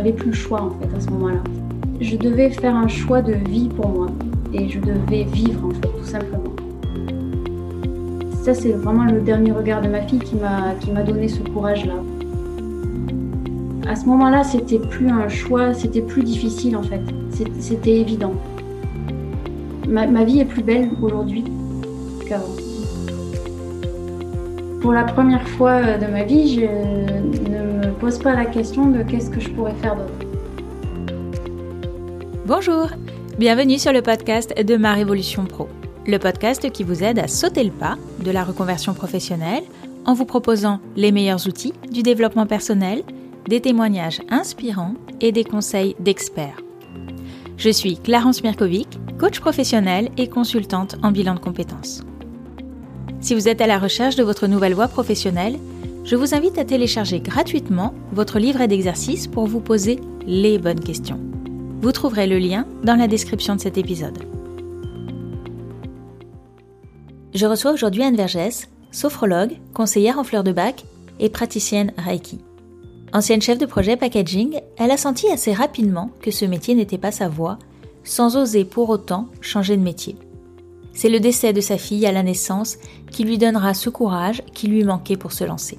j'avais plus le choix en fait à ce moment-là. Je devais faire un choix de vie pour moi et je devais vivre en fait tout simplement. Ça c'est vraiment le dernier regard de ma fille qui m'a donné ce courage-là. À ce moment-là, c'était plus un choix, c'était plus difficile en fait. C'était évident. Ma, ma vie est plus belle aujourd'hui qu'avant. Pour la première fois de ma vie, je ne pose pas la question de qu'est-ce que je pourrais faire d'autre. Bonjour, bienvenue sur le podcast de Ma Révolution Pro, le podcast qui vous aide à sauter le pas de la reconversion professionnelle en vous proposant les meilleurs outils du développement personnel, des témoignages inspirants et des conseils d'experts. Je suis Clarence Mirkovic, coach professionnel et consultante en bilan de compétences. Si vous êtes à la recherche de votre nouvelle voie professionnelle, je vous invite à télécharger gratuitement votre livret d'exercices pour vous poser les bonnes questions. Vous trouverez le lien dans la description de cet épisode. Je reçois aujourd'hui Anne Vergès, sophrologue, conseillère en fleurs de bac et praticienne Reiki. Ancienne chef de projet packaging, elle a senti assez rapidement que ce métier n'était pas sa voie, sans oser pour autant changer de métier. C'est le décès de sa fille à la naissance qui lui donnera ce courage qui lui manquait pour se lancer.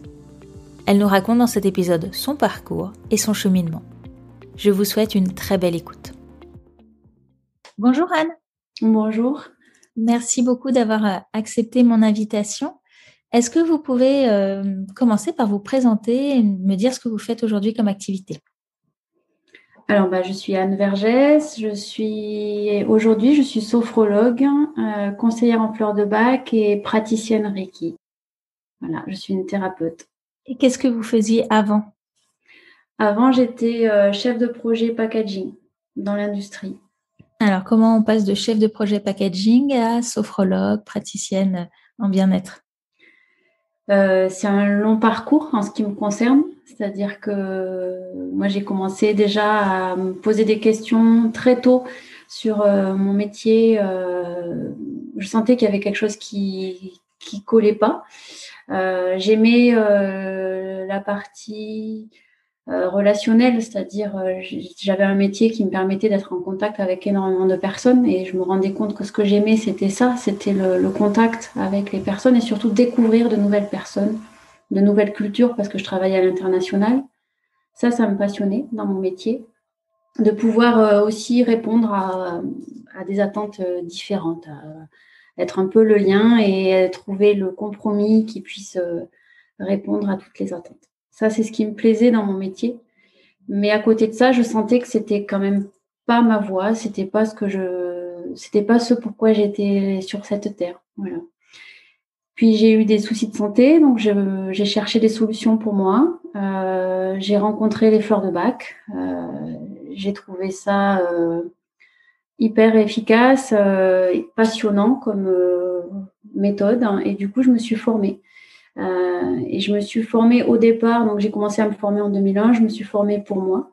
Elle nous raconte dans cet épisode son parcours et son cheminement. Je vous souhaite une très belle écoute. Bonjour Anne. Bonjour. Merci beaucoup d'avoir euh, accepté mon invitation. Est-ce que vous pouvez euh, commencer par vous présenter et me dire ce que vous faites aujourd'hui comme activité? Alors, bah, je suis Anne Vergès. Je suis aujourd'hui, je suis sophrologue, euh, conseillère en fleurs de bac et praticienne Reiki. Voilà, je suis une thérapeute. Et qu'est-ce que vous faisiez avant? Avant, j'étais euh, chef de projet packaging dans l'industrie. Alors, comment on passe de chef de projet packaging à sophrologue, praticienne en bien-être? Euh, c'est un long parcours en ce qui me concerne, c'est-à-dire que moi j'ai commencé déjà à me poser des questions très tôt sur euh, mon métier. Euh, je sentais qu'il y avait quelque chose qui qui collait pas. J'aimais la partie euh, relationnel, c'est-à-dire euh, j'avais un métier qui me permettait d'être en contact avec énormément de personnes et je me rendais compte que ce que j'aimais c'était ça, c'était le, contact avec les personnes et surtout découvrir de nouvelles personnes, de nouvelles cultures parce que je travaillais à l'international. Ça, ça me passionnait dans mon métier, de pouvoir euh, aussi répondre à, des attentes différentes, être un peu le lien et trouver le compromis qui puisse répondre à toutes les attentes. Ça, c'est ce qui me plaisait dans mon métier. Mais à côté de ça, je sentais que c'était quand même pas ma voie, c'était pas ce que je, c'était pas ce pourquoi j'étais sur cette terre. Voilà. Puis j'ai eu des soucis de santé, donc j'ai cherché des solutions pour moi. Euh, j'ai rencontré les fleurs de bac. Euh, j'ai trouvé ça euh, hyper efficace, passionnant comme méthode, hein, et du coup je me suis formée. Euh, et je me suis formée au départ, donc j'ai commencé à me former en 2001, je me suis formée pour moi,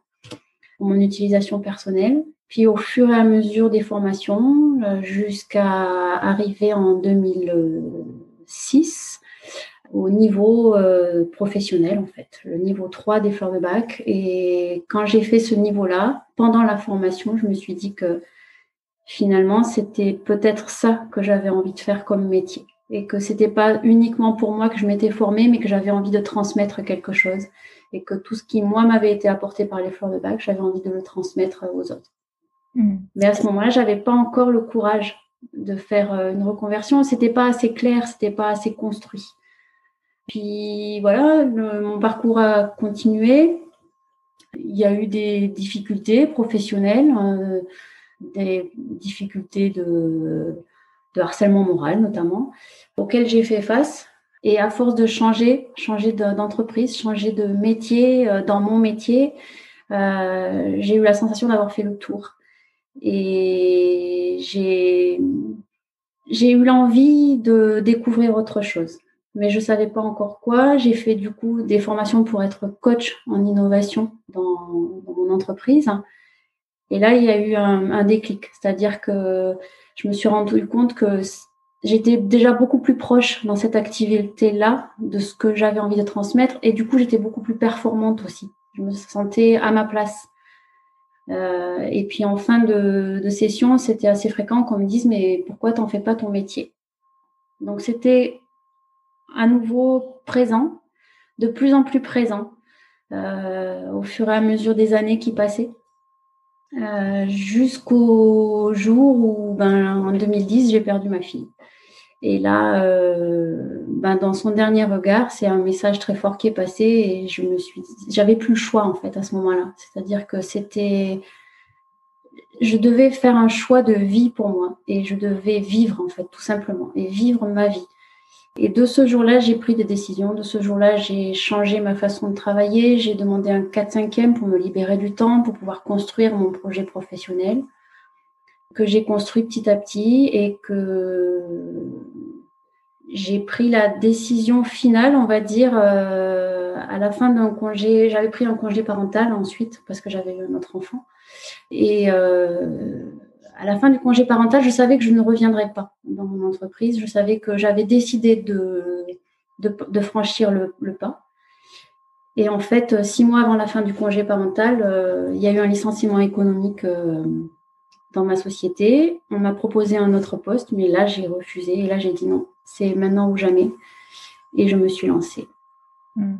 pour mon utilisation personnelle. Puis au fur et à mesure des formations, euh, jusqu'à arriver en 2006 au niveau euh, professionnel en fait, le niveau 3 des de bac. Et quand j'ai fait ce niveau-là, pendant la formation, je me suis dit que finalement, c'était peut-être ça que j'avais envie de faire comme métier et que c'était pas uniquement pour moi que je m'étais formée, mais que j'avais envie de transmettre quelque chose et que tout ce qui moi m'avait été apporté par les fleurs de bac, j'avais envie de le transmettre aux autres. Hmm. Mais à ce moment-là, j'avais pas encore le courage de faire euh, une reconversion. C'était pas assez clair, c'était pas assez construit. Puis voilà, mon parcours a continué. Il y a eu des difficultés professionnelles, euh, des difficultés de harcèlement moral notamment, auquel j'ai fait face. Et à force de changer, changer d'entreprise, changer de métier euh, dans mon métier, euh, j'ai eu la sensation d'avoir fait le tour. Et j'ai eu l'envie de découvrir autre chose, mais je savais pas encore quoi. J'ai fait du coup des formations pour être coach en innovation dans mon entreprise. Et là, il y a eu un, un déclic, c'est-à-dire que je me suis rendu compte que j'étais déjà beaucoup plus proche dans cette activité-là de ce que j'avais envie de transmettre et du coup j'étais beaucoup plus performante aussi. Je me sentais à ma place et puis en fin de, de session, c'était assez fréquent qu'on me dise mais pourquoi t'en fais pas ton métier? Donc c'était à nouveau présent, de plus en plus présent au fur et à mesure des années qui passaient. Euh, jusqu'au jour où, ben, en 2010, j'ai perdu ma fille. Et là, euh, ben, dans son dernier regard, c'est un message très fort qui est passé et je me suis, j'avais plus le choix en fait à ce moment-là. C'est-à-dire que c'était, je devais faire un choix de vie pour moi et je devais vivre en fait tout simplement et vivre ma vie. Et de ce jour-là, j'ai pris des décisions. De ce jour-là, j'ai changé ma façon de travailler. J'ai demandé un 4-5e pour me libérer du temps, pour pouvoir construire mon projet professionnel, que j'ai construit petit à petit et que j'ai pris la décision finale, on va dire, euh, à la fin d'un congé. J'avais pris un congé parental ensuite parce que j'avais eu notre enfant. Et euh, à la fin du congé parental, je savais que je ne reviendrais pas dans mon entreprise. Je savais que j'avais décidé de, franchir le, pas. Et en fait, six mois avant la fin du congé parental, euh, il y a eu un licenciement économique euh, dans ma société. On m'a proposé un autre poste, mais là, j'ai refusé. Et là, j'ai dit non, c'est maintenant ou jamais. Et je me suis lancée. Hmm.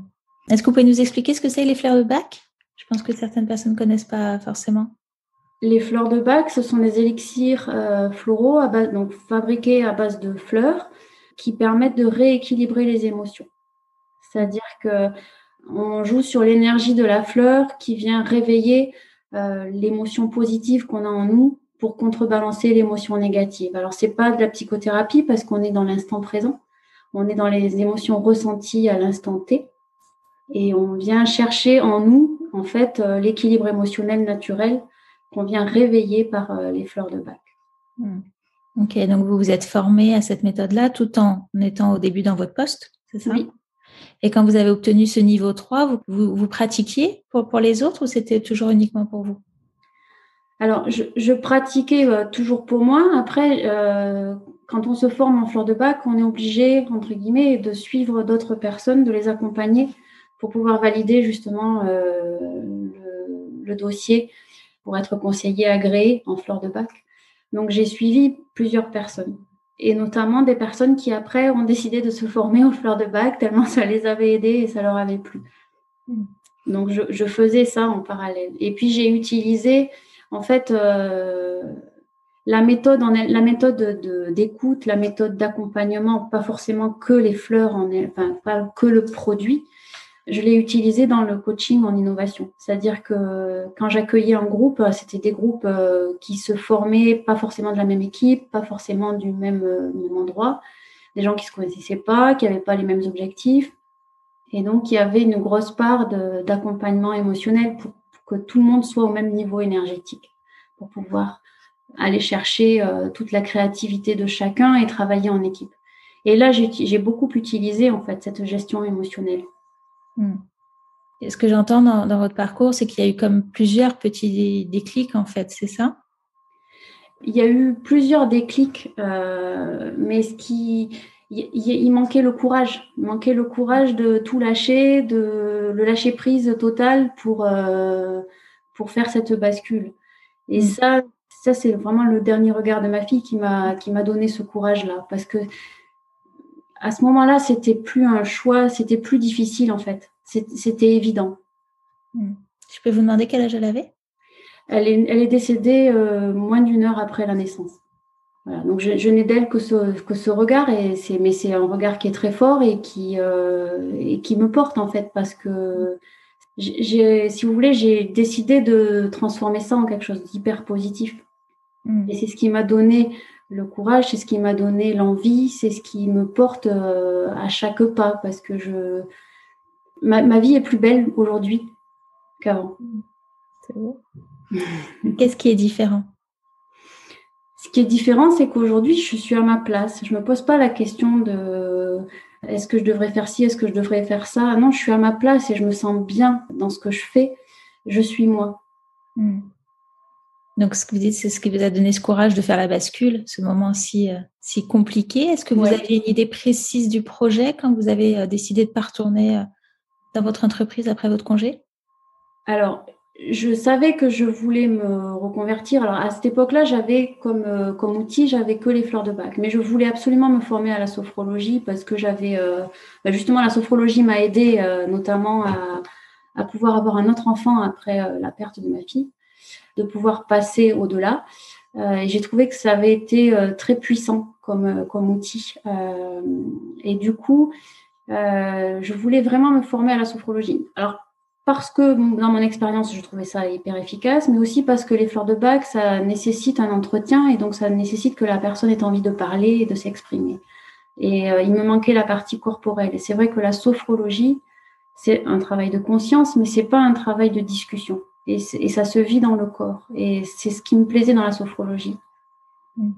Est-ce que vous pouvez nous expliquer ce que c'est les fleurs de bac? Je pense que certaines personnes ne connaissent pas forcément. Les fleurs de bac, ce sont des élixirs euh, floraux donc fabriqués à base de fleurs qui permettent de rééquilibrer les émotions. C'est-à-dire que on joue sur l'énergie de la fleur qui vient réveiller euh, l'émotion positive qu'on a en nous pour contrebalancer l'émotion négative. Alors c'est pas de la psychothérapie parce qu'on est dans l'instant présent, on est dans les émotions ressenties à l'instant T et on vient chercher en nous en fait euh, l'équilibre émotionnel naturel qu'on vient réveiller par euh, les fleurs de bac. Hmm. Ok, donc vous vous êtes formé à cette méthode-là tout en étant au début dans votre poste, c'est ça? Oui. Et quand vous avez obtenu ce niveau 3, vous, vous, pratiquiez pour, pour les autres ou c'était toujours uniquement pour vous? Alors, je, pratiquais euh, toujours pour moi. Après, euh, quand on se forme en fleurs de bac, on est obligé, entre guillemets, de suivre d'autres personnes, de les accompagner pour pouvoir valider justement le, le, dossier pour être conseiller agréé en fleurs de bac. Donc j'ai suivi plusieurs personnes et notamment des personnes qui après ont décidé de se former aux fleurs de bac tellement ça les avait aidés et ça leur avait plu. Hmm. Donc je, faisais ça en parallèle. Et puis j'ai utilisé en fait euh, la méthode en la méthode d'écoute, la méthode d'accompagnement, pas forcément que les fleurs en enfin pas que le produit, je l'ai utilisé dans le coaching en innovation. C'est-à-dire que quand j'accueillais un groupe, c'était des groupes euh, qui se formaient pas forcément de la même équipe, pas forcément du même, euh, endroit, des gens qui se connaissaient pas, qui n'avaient pas les mêmes objectifs. Et donc, il y avait une grosse part d'accompagnement émotionnel pour, que tout le monde soit au même niveau énergétique, pour pouvoir aller chercher euh, toute la créativité de chacun et travailler en équipe. Et là, j'ai beaucoup utilisé en fait cette gestion émotionnelle. Hmm. ce que j'entends dans, votre parcours, c'est qu'il y a eu comme plusieurs petits déclics, en fait, c'est ça? Il y a eu plusieurs déclics, euh, mais ce qui. Il, manquait le courage. Il manquait le courage de tout lâcher, de le lâcher prise total pour, euh, pour faire cette bascule. Et hmm. ça, ça c'est vraiment le dernier regard de ma fille qui m'a donné ce courage-là. Parce que à ce moment-là, c'était plus un choix, c'était plus difficile en fait. C'était évident. Hmm. Je peux vous demander quel âge elle avait? Elle est, elle est décédée euh, moins d'une heure après la naissance. donc je, n'ai d'elle que ce, que ce regard, et c'est, mais c'est un regard qui est très fort et qui, euh, et qui me porte en fait, parce que j'ai, si vous voulez, j'ai décidé de transformer ça en quelque chose d'hyper positif. Hmm. Et c'est ce qui m'a donné le courage, c'est ce qui m'a donné l'envie, c'est ce qui me porte euh, à chaque pas parce que je ma, vie est plus belle aujourd'hui qu'avant. C'est Qu'est-ce qui est différent? Ce qui est différent, c'est qu'aujourd'hui, je suis à ma place. Je me pose pas la question de est-ce que je devrais faire ci, est-ce que je devrais faire ça? Non, je suis à ma place et je me sens bien dans ce que je fais. Je suis moi. Hmm. Donc, ce que vous dites, c'est ce qui vous a donné ce courage de faire la bascule, ce moment si, euh, si compliqué. Est-ce que vous aviez une idée précise du projet quand vous avez euh, décidé de ne pas retourner euh, dans votre entreprise après votre congé? Alors, je savais que je voulais me reconvertir. Alors à cette époque-là, j'avais comme, comme outil, j'avais que les fleurs de bac, mais je voulais absolument me former à la sophrologie parce que j'avais euh, bah, justement la sophrologie m'a aidé euh, notamment à, à, pouvoir avoir un autre enfant après la perte de ma fille, de pouvoir passer au-delà. et j'ai trouvé que ça avait été très puissant comme, comme outil. et du coup, je voulais vraiment me former à la sophrologie. Alors parce que dans mon expérience, je trouvais ça hyper efficace, mais aussi parce que les fleurs de bac, ça nécessite un entretien et donc ça nécessite que la personne ait envie de parler et de s'exprimer. Et euh, il me manquait la partie corporelle. Et c'est vrai que la sophrologie, c'est un travail de conscience, mais c'est pas un travail de discussion. Et, et, ça se vit dans le corps. Et c'est ce qui me plaisait dans la sophrologie. Mm.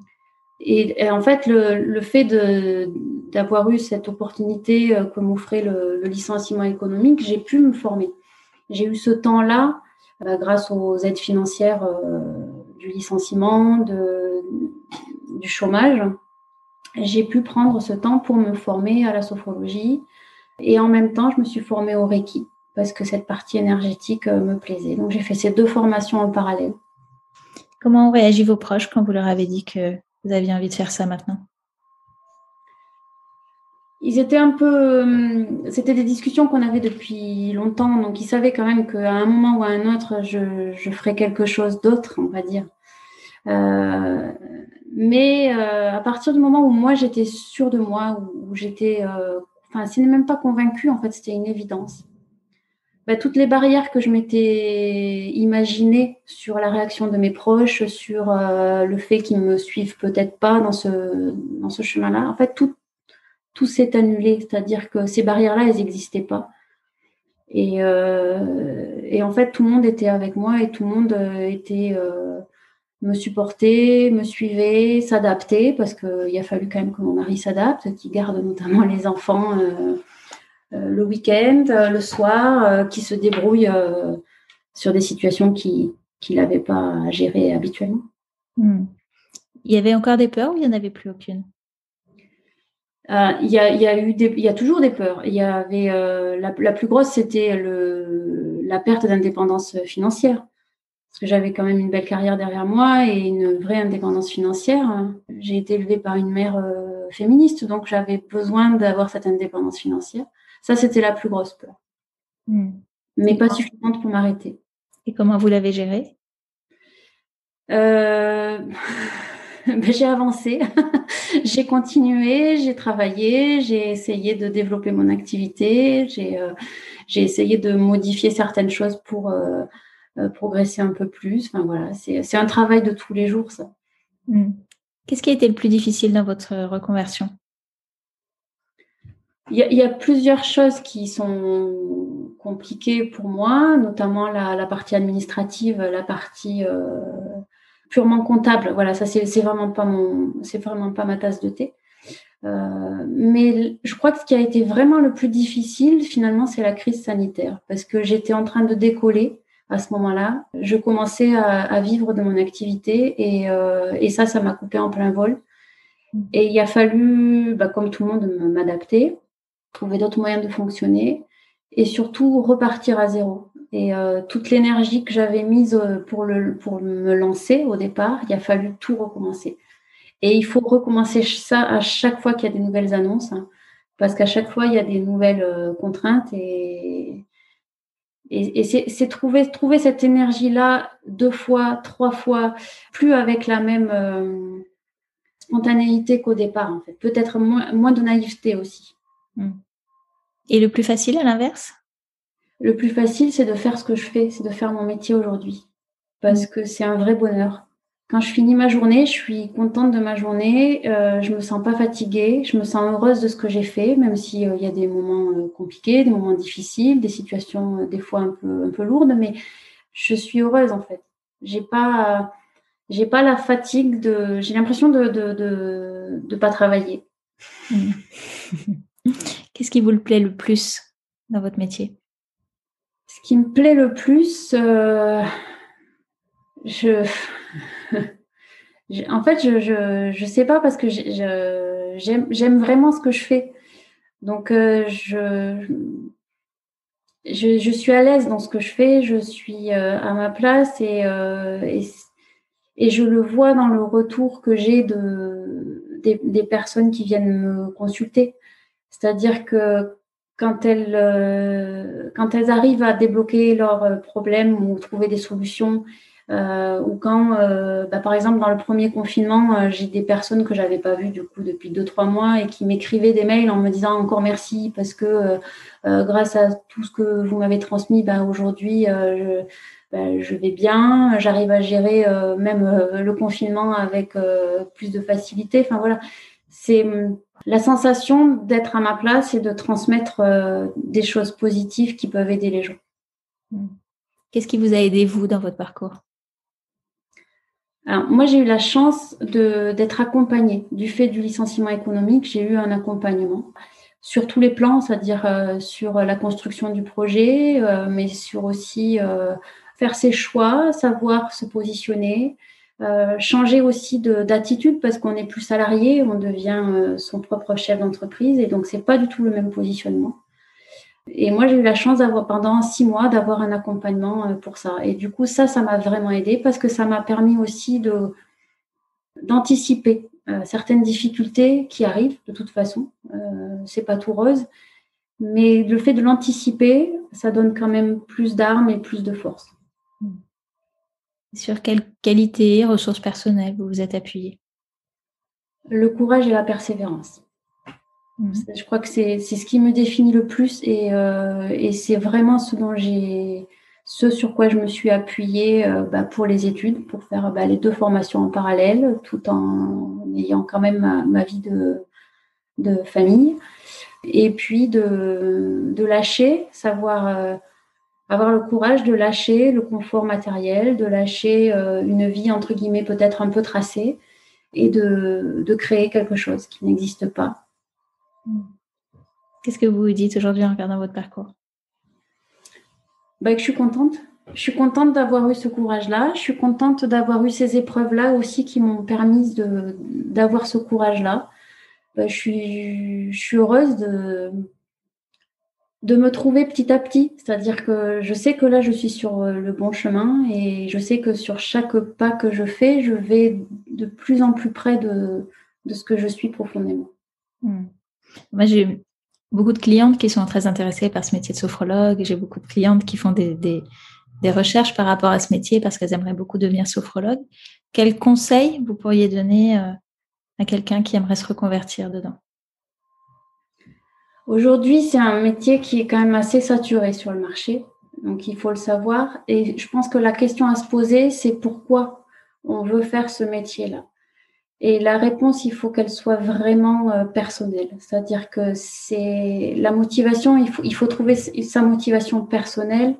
Et, en fait, le, le fait d'avoir eu cette opportunité euh, que m'offrait le, le licenciement économique, j'ai pu me former. J'ai eu ce temps-là euh, grâce aux aides financières euh, du licenciement, de, du chômage. J'ai pu prendre ce temps pour me former à la sophrologie et en même temps, je me suis formée au Reiki parce que cette partie énergétique euh, me plaisait. Donc j'ai fait ces deux formations en parallèle. Comment ont réagi vos proches quand vous leur avez dit que vous aviez envie de faire ça maintenant? Ils étaient un peu. Euh, c'était des discussions qu'on avait depuis longtemps, donc ils savaient quand même qu'à un moment ou à un autre, je, je ferais quelque chose d'autre, on va dire. Euh, mais euh, à partir du moment où moi j'étais sûre de moi, où, j'étais. Euh, enfin, ce n'est même pas convaincue, en fait, c'était une évidence. Bah, toutes les barrières que je m'étais imaginées sur la réaction de mes proches, sur euh, le fait qu'ils me suivent peut-être pas dans ce, dans ce chemin-là, en fait, tout, tout s'est annulé, c'est-à-dire que ces barrières-là, elles n'existaient pas. Et, euh, et, en fait, tout le monde était avec moi et tout le monde euh, était me supporter, me suivait, s'adapter, parce qu'il a fallu quand même que mon mari s'adapte, qui garde notamment les enfants le week-end, euh, le soir, qui se débrouille sur des situations qu'il qui n'avait pas à gérer habituellement. Hmm. Il y avait encore des peurs ou il n'y en avait plus aucune? Euh, il y, a, y, a, eu des, il y a toujours des peurs. Il y avait euh, la, la, plus grosse, c'était le, la perte d'indépendance financière, parce que j'avais quand même une belle carrière derrière moi et une vraie indépendance financière. J'ai été élevée par une mère euh, féministe, donc j'avais besoin d'avoir cette indépendance financière. Ça, c'était la plus grosse peur, hmm. mais pas suffisante pour m'arrêter. Et comment vous l'avez gérée ben, j'ai avancé, j'ai continué, j'ai travaillé, j'ai essayé de développer mon activité, j'ai euh, essayé de modifier certaines choses pour euh, euh, progresser un peu plus. Enfin voilà, c'est un travail de tous les jours ça. Hmm. Qu'est-ce qui a été le plus difficile dans votre reconversion? Il y, y, a, plusieurs choses qui sont compliquées pour moi, notamment la, la partie administrative, la partie euh, purement comptable. Voilà, ça c'est vraiment pas mon, c'est vraiment pas ma tasse de thé. Euh, mais je crois que ce qui a été vraiment le plus difficile, finalement, c'est la crise sanitaire, parce que j'étais en train de décoller à ce moment-là. Je commençais à, à, vivre de mon activité et, euh, et ça, ça m'a coupé en plein vol. Et il a fallu, bah, comme tout le monde, m'adapter, trouver d'autres moyens de fonctionner et surtout repartir à zéro. Et euh, toute l'énergie que j'avais mise euh, pour, le, pour me lancer au départ, il a fallu tout recommencer. Et il faut recommencer ça à chaque fois qu'il y a des nouvelles annonces, hein, parce qu'à chaque fois, il y a des nouvelles euh, contraintes. Et, et, c'est trouver, trouver cette énergie-là deux fois, trois fois, plus avec la même spontanéité qu'au départ, en fait. Peut-être moins, moins de naïveté aussi. Hmm. Et le plus facile à l'inverse? Le plus facile, c'est de faire ce que je fais, c'est de faire mon métier aujourd'hui. Parce que c'est un vrai bonheur. Quand je finis ma journée, je suis contente de ma journée, euh, je me sens pas fatiguée, je me sens heureuse de ce que j'ai fait, même s'il euh, y a des moments euh, compliqués, des moments difficiles, des situations euh, des fois un peu, un peu lourdes, mais je suis heureuse en fait. J'ai pas, j'ai pas la fatigue de, j'ai l'impression de, de, de, de pas travailler. Qu'est-ce qui vous le plaît le plus dans votre métier? Ce qui me plaît le plus, euh, je, en fait, je, je, je, sais pas parce que j'aime vraiment ce que je fais. Donc, euh, je, je, suis à l'aise dans ce que je fais, je suis à ma place et, et, je le vois dans le retour que j'ai de, des, personnes qui viennent me consulter. C'est-à-dire que quand elles, quand elles arrivent à débloquer leurs problèmes ou trouver des solutions, euh, ou quand, euh, bah, par exemple, dans le premier confinement, euh, j'ai des personnes que j'avais pas vues du coup depuis deux trois mois et qui m'écrivaient des mails en me disant encore merci parce que grâce à tout ce que vous m'avez transmis, bah, aujourd'hui je, bah, je, vais bien, j'arrive à gérer même le confinement avec plus de facilité. Enfin voilà, c'est hum, la sensation d'être à ma place et de transmettre des choses positives qui peuvent aider les gens. Qu'est-ce qui vous a aidé vous dans votre parcours? Alors, moi, j'ai eu la chance d'être accompagnée. Du fait du licenciement économique, j'ai eu un accompagnement sur tous les plans, c'est-à-dire euh, sur la construction du projet, euh, mais sur aussi euh, faire ses choix, savoir se positionner, changer aussi d'attitude parce qu'on n'est plus salarié, on devient son propre chef d'entreprise et donc c'est pas du tout le même positionnement. Et moi, j'ai eu la chance d'avoir pendant six mois d'avoir un accompagnement euh, pour ça. Et du coup, ça, ça m'a vraiment aidé parce que ça m'a permis aussi de d'anticiper euh, certaines difficultés qui arrivent de toute façon. Euh, c'est pas tout rose, mais le fait de l'anticiper, ça donne quand même plus d'armes et plus de force. Sur quelle qualité, ressources personnelles vous vous êtes appuyé? Le courage et la persévérance. Mhm. Je crois que c'est ce qui me définit le plus et, euh, et c'est vraiment ce dont j'ai ce sur quoi je me suis appuyée euh, bah, pour les études, pour faire bah, les deux formations en parallèle, tout en ayant quand même ma, vie de, de, famille. Et puis de, de lâcher, savoir euh, avoir le courage de lâcher le confort matériel, de lâcher une vie entre guillemets peut-être un peu tracée et de, de créer quelque chose qui n'existe pas Qu'est-ce que vous vous dites aujourd'hui en regardant votre parcours? Bah, que Je suis contente. Je suis contente d'avoir eu ce courage-là. Je suis contente d'avoir eu ces épreuves-là aussi qui m'ont permis d'avoir ce courage-là. Bah, je, suis, je suis heureuse de, de me trouver petit à petit. C'est-à-dire que je sais que là, je suis sur le bon chemin et je sais que sur chaque pas que je fais, je vais de plus en plus près de, de ce que je suis profondément. Hmm. Moi, j'ai beaucoup de clientes qui sont très intéressées par ce métier de sophrologue. J'ai beaucoup de clientes qui font des, des, des, recherches par rapport à ce métier parce qu'elles aimeraient beaucoup devenir sophrologue. Quels conseils vous pourriez donner euh, à quelqu'un qui aimerait se reconvertir dedans? Aujourd'hui, c'est un métier qui est quand même assez saturé sur le marché. Donc, il faut le savoir. Et je pense que la question à se poser, c'est pourquoi on veut faire ce métier-là. Et la réponse, il faut qu'elle soit vraiment euh, personnelle. C'est-à-dire que c'est la motivation, il faut, il faut trouver sa motivation personnelle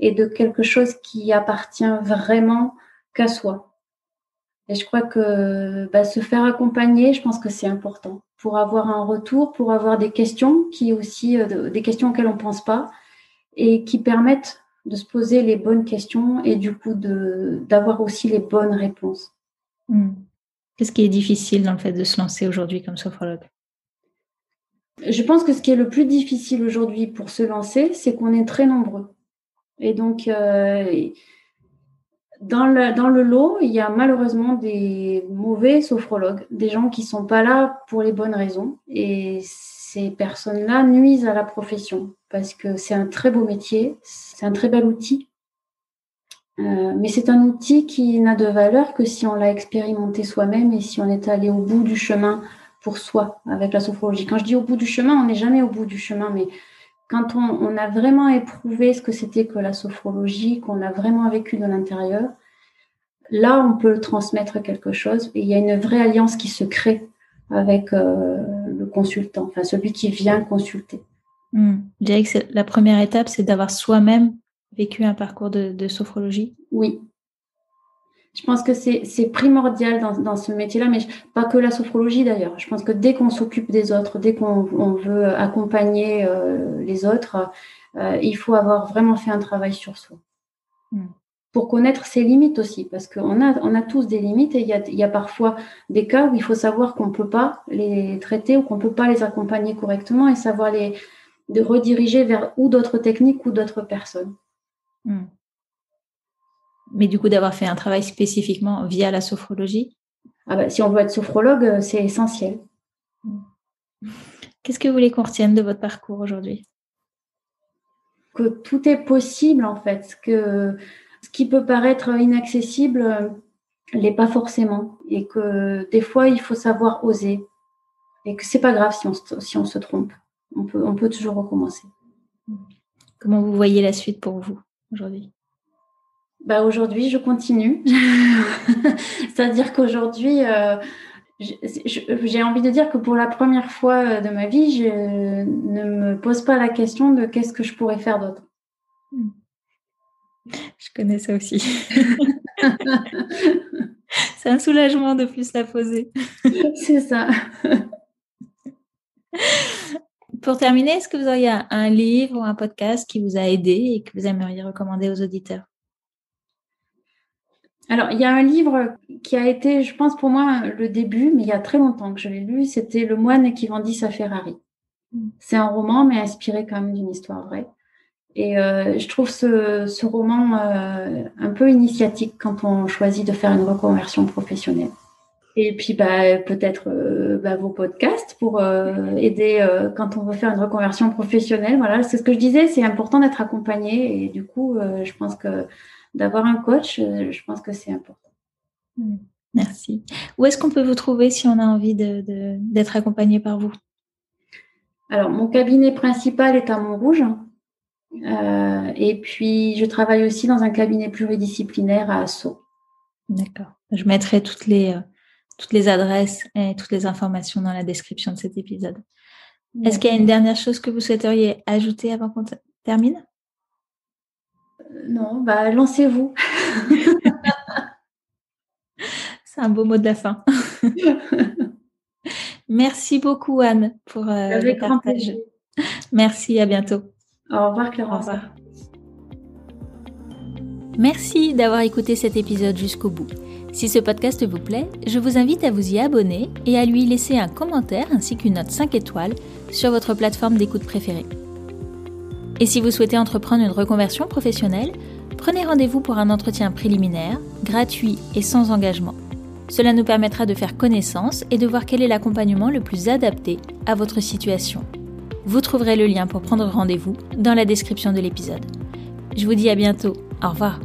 et de quelque chose qui appartient vraiment qu'à soi. Et je crois que bah, se faire accompagner, je pense que c'est important pour avoir un retour, pour avoir des questions qui aussi, euh, des questions auxquelles on ne pense pas et qui permettent de se poser les bonnes questions et du coup d'avoir aussi les bonnes réponses. Mmh. Qu'est-ce qui est difficile dans le fait de se lancer aujourd'hui comme sophrologue? Je pense que ce qui est le plus difficile aujourd'hui pour se lancer, c'est qu'on est très nombreux. Et donc, euh, dans, le, lot, il y a malheureusement des mauvais sophrologues, des gens qui ne sont pas là pour les bonnes raisons. Et ces personnes-là nuisent à la profession parce que c'est un très beau métier, c'est un très bel outil euh, mais c'est un outil qui n'a de valeur que si on l'a expérimenté soi-même et si on est allé au bout du chemin pour soi avec la sophrologie. Quand je dis au bout du chemin, on n'est jamais au bout du chemin, mais quand on, a vraiment éprouvé ce que c'était que la sophrologie, qu'on a vraiment vécu de l'intérieur, là, on peut transmettre quelque chose et il y a une vraie alliance qui se crée avec euh, le consultant, enfin celui qui vient consulter. Hmm. Je dirais que la première étape, c'est d'avoir soi-même vécu un parcours de, sophrologie Oui. Je pense que c'est primordial dans, ce métier-là, mais pas que la sophrologie d'ailleurs. Je pense que dès qu'on s'occupe des autres, dès qu'on veut accompagner euh, les autres, euh, il faut avoir vraiment fait un travail sur soi. Hmm. Pour connaître ses limites aussi, parce qu'on a, on a tous des limites et il y a, y a parfois des cas où il faut savoir qu'on ne peut pas les traiter ou qu'on ne peut pas les accompagner correctement et savoir les, de rediriger vers ou d'autres techniques ou d'autres personnes. Hmm. Mais du coup, d'avoir fait un travail spécifiquement via la sophrologie ah bah, Si on veut être sophrologue, euh, c'est essentiel. Qu'est-ce que vous voulez qu'on retienne de votre parcours aujourd'hui? Que tout est possible en fait, que ce qui peut paraître inaccessible euh, l'est pas forcément, et que des fois il faut savoir oser, et que c'est pas grave si on, si on se trompe. On peut, on peut toujours recommencer. Comment vous voyez la suite pour vous aujourd'hui? Bah aujourd'hui, je continue. C'est-à-dire qu'aujourd'hui, euh, j'ai envie de dire que pour la première fois de ma vie, je ne me pose pas la question de qu'est-ce que je pourrais faire d'autre. Hmm. Je connais ça aussi. C'est un soulagement de plus la poser. C'est ça. Pour terminer, est-ce que vous auriez un livre ou un podcast qui vous a aidé et que vous aimeriez recommander aux auditeurs? Alors, il y a un livre qui a été, je pense, pour moi, le début, mais il y a très longtemps que je l'ai lu, c'était Le moine qui vendit sa Ferrari. Mm. C'est un roman, mais inspiré quand même d'une histoire vraie. Et euh, je trouve ce, roman euh, un peu initiatique quand on choisit de faire une reconversion professionnelle. Et puis, bah, peut-être euh, bah, vos podcasts pour aider quand on veut faire une reconversion professionnelle. Voilà, c'est ce que je disais, c'est important d'être accompagné. Et du coup, je pense que d'avoir un coach, euh, je pense que c'est important. Hmm. Merci. Où est-ce qu'on peut vous trouver si on a envie d'être accompagné par vous? Alors, mon cabinet principal est à Montrouge. Euh, et puis, je travaille aussi dans un cabinet pluridisciplinaire à Sceaux. D'accord. Je mettrai toutes les, euh, toutes les adresses et toutes les informations dans la description de cet épisode. Est-ce qu'il y a une dernière chose que vous souhaiteriez ajouter avant qu'on termine? Non, bah lancez-vous. C'est un beau mot de la fin. Merci beaucoup Anne pour euh, le partage. Merci, à bientôt. Au revoir. Au revoir. Merci d'avoir écouté cet épisode jusqu'au bout. Si ce podcast vous plaît, je vous invite à vous y abonner et à lui laisser un commentaire ainsi qu'une note 5 étoiles sur votre plateforme d'écoute préférée. Et si vous souhaitez entreprendre une reconversion professionnelle, prenez rendez-vous pour un entretien préliminaire, gratuit et sans engagement. Cela nous permettra de faire connaissance et de voir quel est l'accompagnement le plus adapté à votre situation. Vous trouverez le lien pour prendre rendez-vous dans la description de l'épisode. Je vous dis à bientôt. Au revoir.